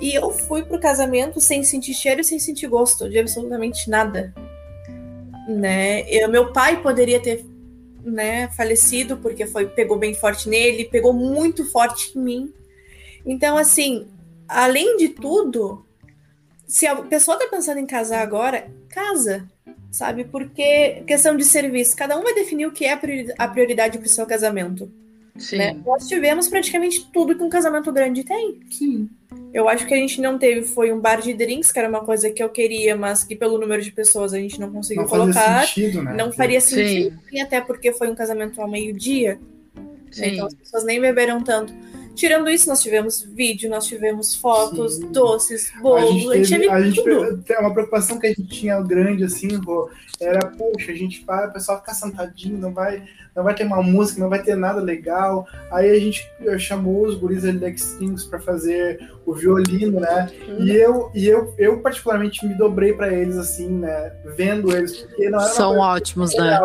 E eu fui pro casamento sem sentir cheiro e sem sentir gosto de absolutamente nada. Né? Eu, meu pai poderia ter né, falecido, porque foi pegou bem forte nele, pegou muito forte em mim. Então, assim, além de tudo, se a pessoa tá pensando em casar agora, casa, sabe? Porque questão de serviço, cada um vai definir o que é a prioridade para o seu casamento. Sim. Né? Nós tivemos praticamente tudo que um casamento grande tem. Sim. Eu acho que a gente não teve foi um bar de drinks, que era uma coisa que eu queria, mas que pelo número de pessoas a gente não conseguiu não colocar. Sentido, né? Não faria sentido, Sim. até porque foi um casamento ao meio-dia. Então as pessoas nem beberam tanto. Tirando isso, nós tivemos vídeo, nós tivemos fotos, Sim. doces, bolo, a gente, teve, a gente, a uma preocupação que a gente tinha grande assim, era, poxa, a gente vai, o pessoal ficar sentadinho, não vai, não vai ter uma música, não vai ter nada legal. Aí a gente chamou os guris ali da para fazer o violino, né? Uhum. E eu, e eu, eu particularmente me dobrei para eles assim, né? Vendo eles, porque não era São ótimos, né?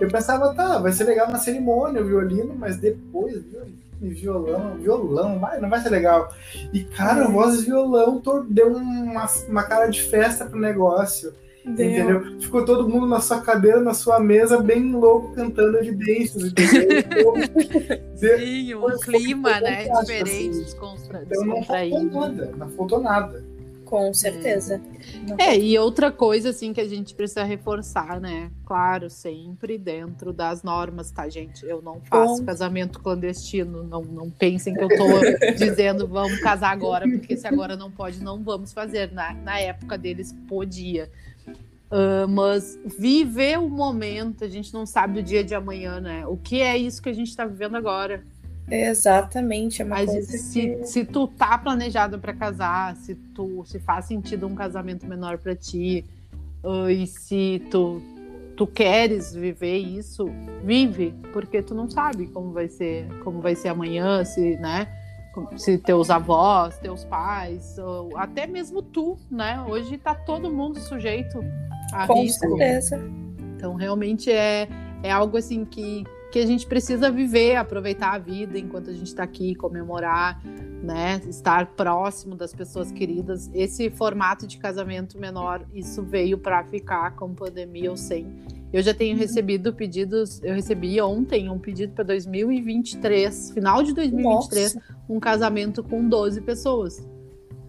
Eu pensava, tá, vai ser legal na cerimônia o violino, mas depois, viu? E violão, violão, vai, não vai ser legal. E, cara, voz de violão deu uma, uma cara de festa pro negócio. Deu. Entendeu? Ficou todo mundo na sua cadeira, na sua mesa, bem louco, cantando evidências, entendeu? Sim, um clima, né? Diferente, assim. descontra... Então não faltou nada, não faltou nada. Com certeza. É. é, e outra coisa, assim, que a gente precisa reforçar, né? Claro, sempre dentro das normas, tá, gente? Eu não faço Bom. casamento clandestino. Não, não pensem que eu tô dizendo vamos casar agora, porque se agora não pode, não vamos fazer. Na, na época deles, podia. Uh, mas viver o momento, a gente não sabe o dia de amanhã, né? O que é isso que a gente está vivendo agora? Exatamente, é uma Mas coisa se, que... se tu tá planejado para casar, se tu se faz sentido um casamento menor para ti, uh, e se tu tu queres viver isso, vive, porque tu não sabe como vai ser, como vai ser amanhã, se, né? Se teus avós, teus pais, ou até mesmo tu, né? Hoje tá todo mundo sujeito a Com risco. certeza. Então realmente é é algo assim que que a gente precisa viver, aproveitar a vida enquanto a gente está aqui, comemorar, né, estar próximo das pessoas queridas. Esse formato de casamento menor, isso veio para ficar com pandemia ou sem. Eu já tenho recebido pedidos, eu recebi ontem um pedido para 2023, final de 2023, Nossa. um casamento com 12 pessoas.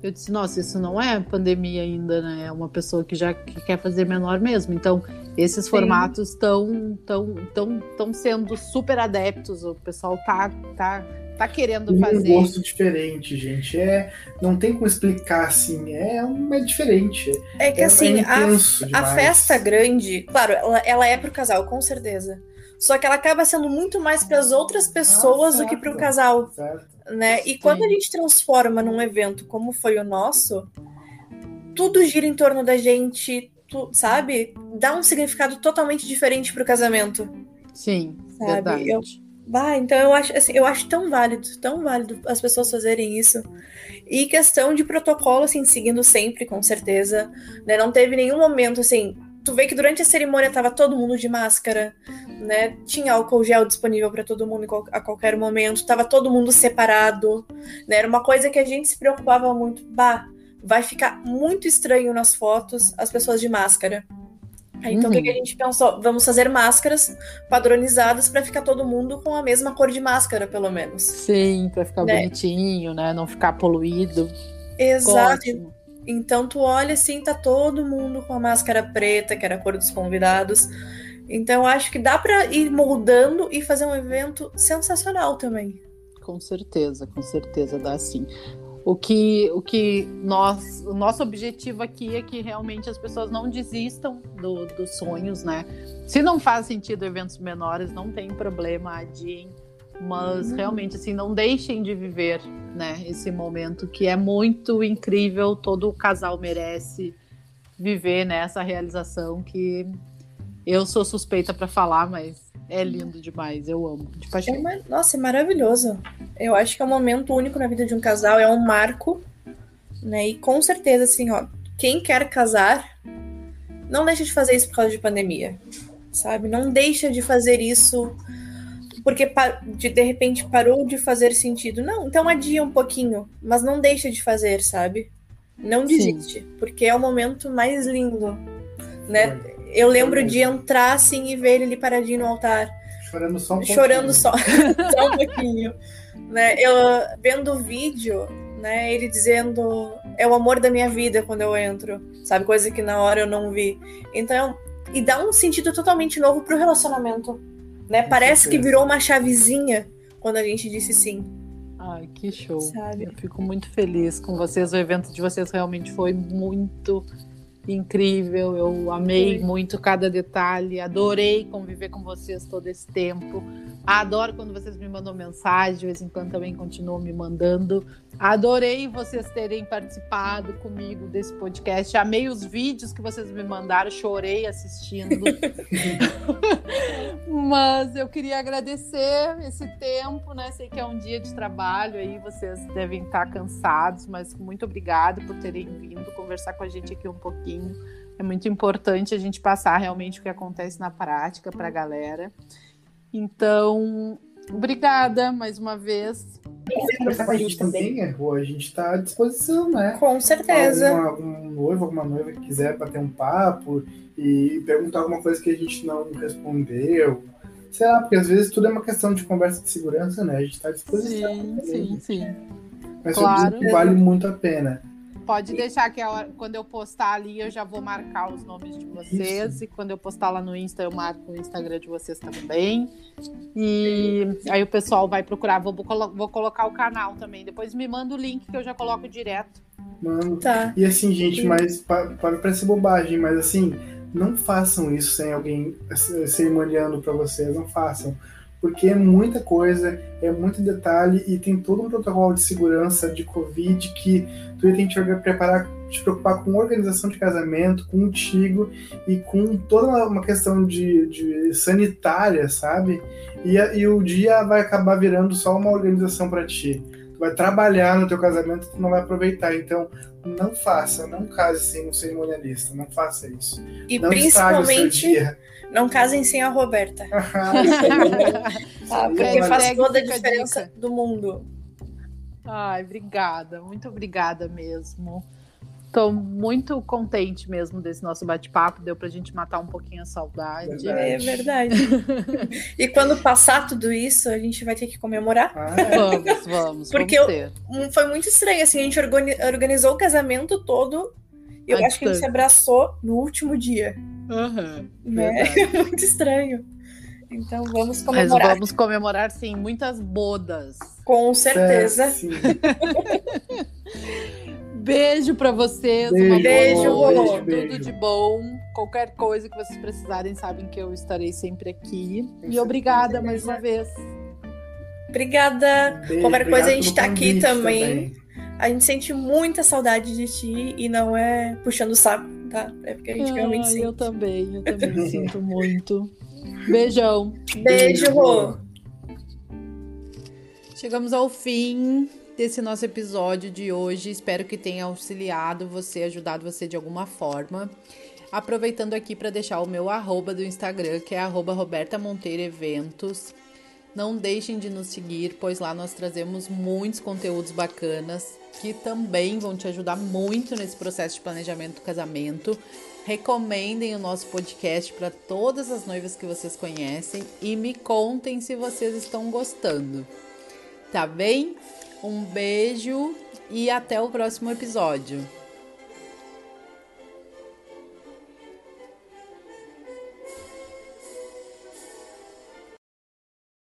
Eu disse, nossa, isso não é pandemia ainda, né? É uma pessoa que já que quer fazer menor mesmo. Então, esses Sim. formatos estão tão, tão, tão sendo super adeptos. O pessoal tá, tá, tá querendo fazer. Um gosto diferente, gente. É, não tem como explicar assim. É, é diferente. É que é, assim, é a, a, festa grande, claro, ela, ela é pro casal, com certeza. Só que ela acaba sendo muito mais para as outras pessoas ah, do que para o casal. Certo. Né? E Sim. quando a gente transforma num evento como foi o nosso, tudo gira em torno da gente, tu, sabe? Dá um significado totalmente diferente para o casamento. Sim, sabe? verdade. Eu, bah, então eu acho, assim, eu acho tão válido, tão válido as pessoas fazerem isso. E questão de protocolo, assim, seguindo sempre, com certeza. Né? Não teve nenhum momento, assim, tu vê que durante a cerimônia tava todo mundo de máscara, né? Tinha álcool gel disponível para todo mundo a qualquer momento, tava todo mundo separado, né? Era uma coisa que a gente se preocupava muito. Bah, vai ficar muito estranho nas fotos as pessoas de máscara. Então, uhum. o que, a gente pensou? Vamos fazer máscaras padronizadas para ficar todo mundo com a mesma cor de máscara, pelo menos. Sim, para ficar né? bonitinho, né? Não ficar poluído. Exato. Ótimo. Então tu olha assim, tá todo mundo com a máscara preta, que era a cor dos convidados. Então acho que dá para ir moldando e fazer um evento sensacional também. Com certeza, com certeza dá sim. O que, o que nós, o nosso objetivo aqui é que realmente as pessoas não desistam do, dos sonhos, né? Se não faz sentido eventos menores, não tem problema, adiem mas uhum. realmente assim não deixem de viver né esse momento que é muito incrível todo casal merece viver nessa né, realização que eu sou suspeita para falar mas é lindo demais eu amo de paixão. É, nossa é maravilhoso eu acho que é um momento único na vida de um casal é um marco né e com certeza assim ó quem quer casar não deixa de fazer isso por causa de pandemia sabe não deixa de fazer isso porque de, de repente parou de fazer sentido. Não, então adia um pouquinho, mas não deixa de fazer, sabe? Não desiste, Sim. porque é o momento mais lindo, né? Eu lembro de entrar assim e ver ele ali paradinho no altar. Chorando só um pouquinho. Chorando só, só um pouquinho. Né? Eu vendo o vídeo, né? Ele dizendo é o amor da minha vida quando eu entro, sabe? Coisa que na hora eu não vi. Então, e dá um sentido totalmente novo pro relacionamento. Né? Parece que virou uma chavezinha quando a gente disse sim. Ai, que show. Sabe? Eu fico muito feliz com vocês. O evento de vocês realmente foi muito incrível. Eu amei muito cada detalhe. Adorei conviver com vocês todo esse tempo. Adoro quando vocês me mandam mensagem, de vez em quando também continuam me mandando. Adorei vocês terem participado comigo desse podcast. Amei os vídeos que vocês me mandaram, chorei assistindo. Mas eu queria agradecer esse tempo, né? Sei que é um dia de trabalho aí, vocês devem estar cansados, mas muito obrigada por terem vindo conversar com a gente aqui um pouquinho. É muito importante a gente passar realmente o que acontece na prática para a galera. Então, Obrigada mais uma vez. Conversar com a gente também, Erro? A gente está à disposição, né? Com certeza. Alguma, algum noivo, alguma noiva que quiser bater um papo e perguntar alguma coisa que a gente não respondeu. Sei lá, porque às vezes tudo é uma questão de conversa de segurança, né? A gente está à disposição. Sim, sim, sim. Mas Claro. que vale muito a pena. Pode deixar que quando eu postar ali, eu já vou marcar os nomes de vocês. E quando eu postar lá no Insta, eu marco o Instagram de vocês também. E aí o pessoal vai procurar. Vou, vou colocar o canal também. Depois me manda o link que eu já coloco direto. Mano, Tá. E assim, gente, mas pa- pode parecer bobagem, mas assim, não façam isso sem alguém cerimoniando para vocês, não façam. Porque é muita coisa, é muito detalhe e tem todo um protocolo de segurança de Covid que tu tem que preparar, te preocupar com organização de casamento, contigo e com toda uma- questão de, de sanitária, sabe? E, e o dia vai acabar virando só uma organização para ti. Tu vai trabalhar no teu casamento, tu não vai aproveitar. Então, não faça, não case sem um cerimonialista, não faça isso. E não principalmente, não casem sem a Roberta. Tá? Porque faz toda a diferença do mundo. Ai, obrigada. Muito obrigada mesmo. Tô muito contente mesmo desse nosso bate-papo. Deu pra gente matar um pouquinho a saudade. Verdade. É verdade. e quando passar tudo isso, a gente vai ter que comemorar. Ah, é. Vamos, vamos. Porque vamos Foi muito estranho, assim, a gente organi- organizou o casamento todo. E eu acho que a gente se abraçou no último dia. Aham, Né? verdade. muito estranho. Então vamos Mas comemorar. vamos comemorar, sim, muitas bodas. Com certeza. É. Beijo pra vocês. Beijo, uma boa Beijo, noite, Rô. Tudo Beijo. de bom. Qualquer coisa que vocês precisarem, sabem que eu estarei sempre aqui. E certeza. obrigada mais uma vez. Obrigada. Beijo, Qualquer coisa, a gente pelo tá aqui convite também. A gente sente muita saudade de ti e não é puxando o saco, tá? É porque a gente realmente Ai, sente. eu também, eu também sinto muito. Beijão. Beijo, Rô. Chegamos ao fim desse nosso episódio de hoje. Espero que tenha auxiliado você, ajudado você de alguma forma. Aproveitando aqui para deixar o meu arroba do Instagram, que é arroba Roberta Monteiro Eventos. Não deixem de nos seguir, pois lá nós trazemos muitos conteúdos bacanas que também vão te ajudar muito nesse processo de planejamento do casamento. Recomendem o nosso podcast para todas as noivas que vocês conhecem e me contem se vocês estão gostando. Tá bem? Um beijo e até o próximo episódio.